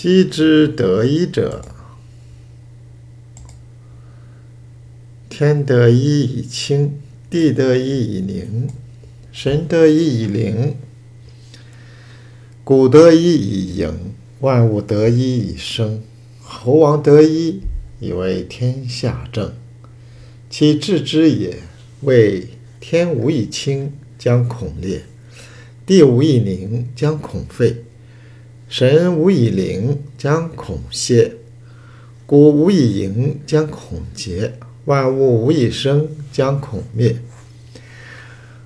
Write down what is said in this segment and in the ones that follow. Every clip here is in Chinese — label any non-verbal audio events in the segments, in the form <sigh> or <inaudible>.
昔之得一者，天得一以清，地得一以宁，神得一以灵，谷得一以盈，万物得一以生。猴王得一以为天下正，其治之也，谓天无以清，将恐裂；地无以宁，将恐废。神无以灵，将恐歇；谷无以盈，将恐竭；万物无以生，将恐灭。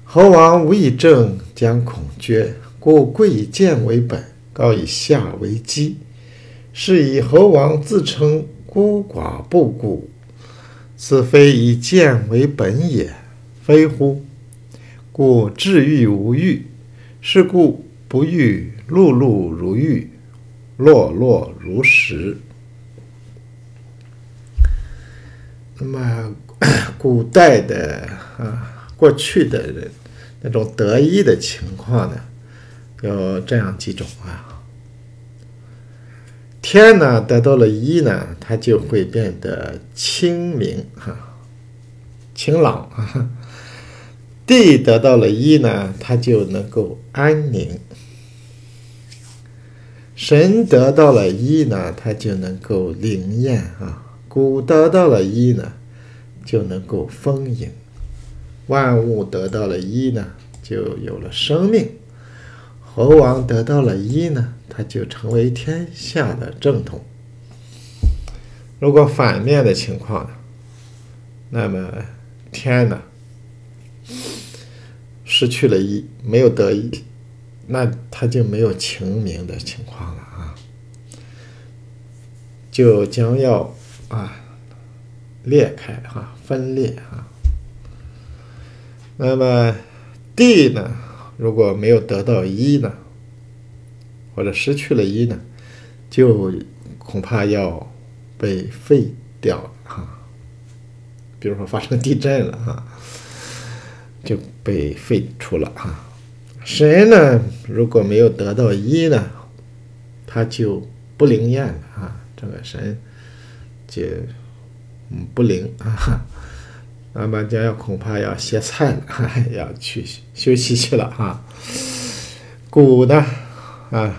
猴王无以正，将恐绝。故贵以贱为本，高以下为基。是以猴王自称孤寡不古，此非以贱为本也，非乎？故治欲无欲，是故不欲。碌碌如玉，落落如石。那么，<clears throat> 古代的啊，过去的人那种得意的情况呢，有这样几种啊。天呢得到了一呢，它就会变得清明哈，晴朗啊。地得到了一呢，它就能够安宁。神得到了一呢，他就能够灵验啊；谷得到了一呢，就能够丰盈；万物得到了一呢，就有了生命；猴王得到了一呢，他就成为天下的正统。如果反面的情况呢，那么天呢失去了一，没有得一。那他就没有晴明的情况了啊，就将要啊裂开哈分裂啊。那么地呢，如果没有得到一呢，或者失去了一呢，就恐怕要被废掉了哈。比如说发生地震了哈，就被废除了啊。神呢，如果没有得到一呢，他就不灵验了啊。这个神就嗯不灵啊，那么将要恐怕要歇菜了，哈哈要去休息去了哈。谷呢啊，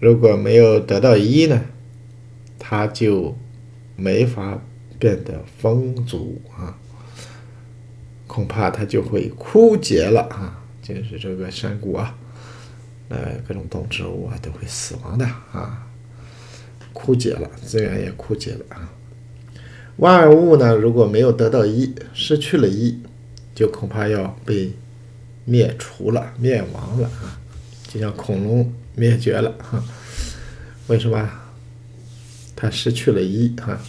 如果没有得到一呢，他就没法变得丰足啊，恐怕它就会枯竭了啊。就是这个山谷啊，呃，各种动植物啊都会死亡的啊，枯竭了，资源也枯竭了啊。万物呢，如果没有得到一，失去了一，就恐怕要被灭除了、灭亡了啊，就像恐龙灭绝了哈。为什么？它失去了一哈，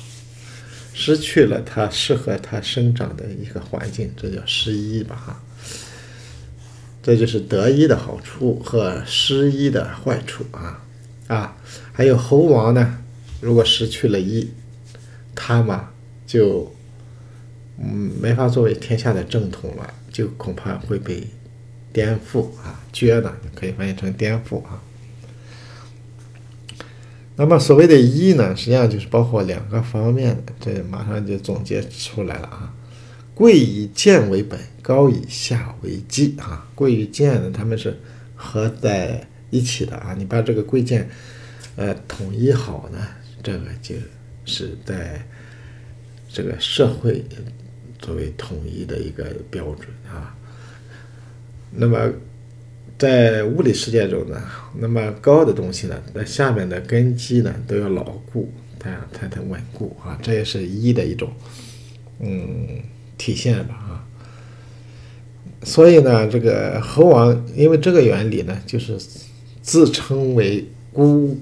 失去了它适合它生长的一个环境，这叫失一吧哈。这就是得一的好处和失一的坏处啊啊！还有猴王呢，如果失去了一，他嘛就嗯没法作为天下的正统了，就恐怕会被颠覆啊，撅呢可以翻译成颠覆啊。那么所谓的“一”呢，实际上就是包括两个方面的，这马上就总结出来了啊。贵以贱为本，高以下为基啊！贵与贱呢，他们是合在一起的啊！你把这个贵贱，呃，统一好呢，这个就是在这个社会作为统一的一个标准啊。那么在物理世界中呢，那么高的东西呢，那下面的根基呢都要牢固，它才能稳固啊！这也是一的一种，嗯。体现吧啊，所以呢，这个猴王因为这个原理呢，就是自称为孤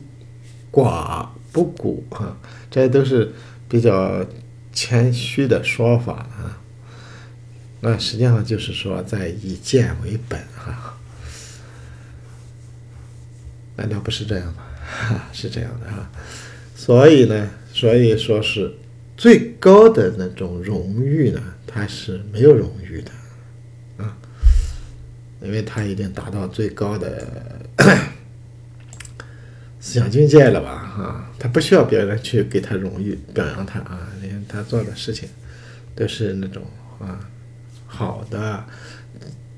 寡不古啊，这都是比较谦虚的说法啊。那实际上就是说，在以贱为本哈，难道不是这样吗？哈，<laughs> 是这样的哈。所以呢，所以说是最高的那种荣誉呢。他是没有荣誉的，啊，因为他已经达到最高的 <coughs> 思想境界了吧？啊，他不需要别人去给他荣誉表扬他啊，因为他做的事情都是那种啊好的，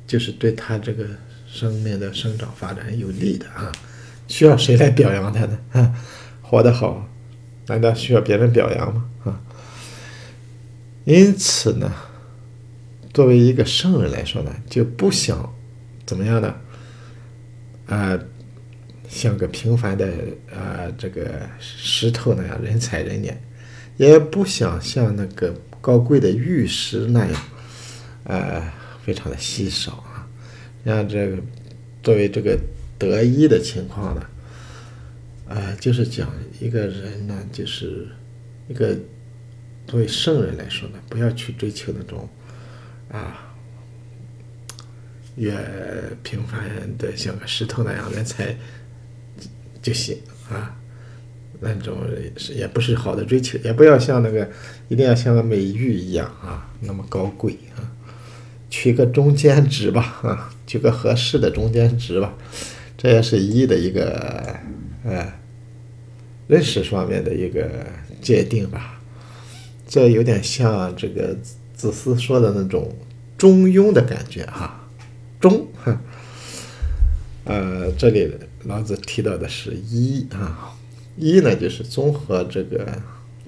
就是对他这个生命的生长发展有利的啊，需要谁来表扬他呢？<laughs> 啊，活得好，难道需要别人表扬吗？啊，因此呢，作为一个圣人来说呢，就不想怎么样呢？啊。像个平凡的啊，这个石头那样人踩人脸，也不想像那个高贵的玉石那样，呃，非常的稀少啊。像这个作为这个得意的情况呢，呃，就是讲一个人呢，就是一个作为圣人来说呢，不要去追求那种啊，越平凡的像个石头那样人才。就行啊，那种是也不是好的追求，也不要像那个一定要像个美玉一样啊，那么高贵啊，取个中间值吧啊，取个合适的中间值吧，这也是一的一个呃认识方面的一个界定吧，这有点像这个子思说的那种中庸的感觉哈，中，呃，这里。老子提到的是一啊，一呢就是综合这个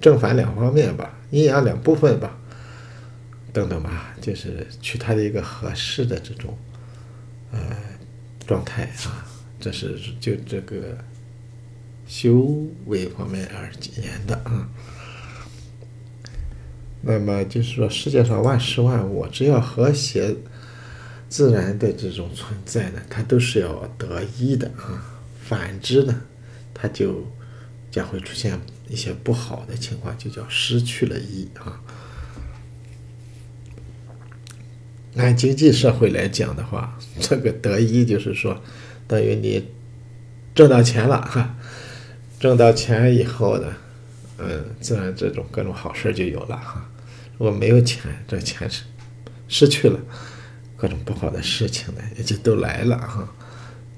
正反两方面吧，阴阳两部分吧，等等吧，就是取它的一个合适的这种呃状态啊，这是就这个修为方面而言的啊。那么就是说，世界上万事万物，只要和谐。自然的这种存在呢，它都是要得一的啊。反之呢，它就将会出现一些不好的情况，就叫失去了一啊。按经济社会来讲的话，这个得一就是说，等于你挣到钱了哈，挣到钱以后呢，嗯，自然这种各种好事就有了哈。如果没有钱，这钱是失去了。各种不好的事情呢，也就都来了哈，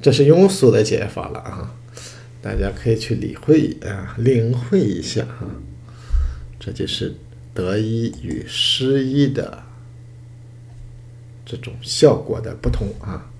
这是庸俗的解法了啊，大家可以去理会啊，领会一下哈，这就是得一与失一的这种效果的不同啊。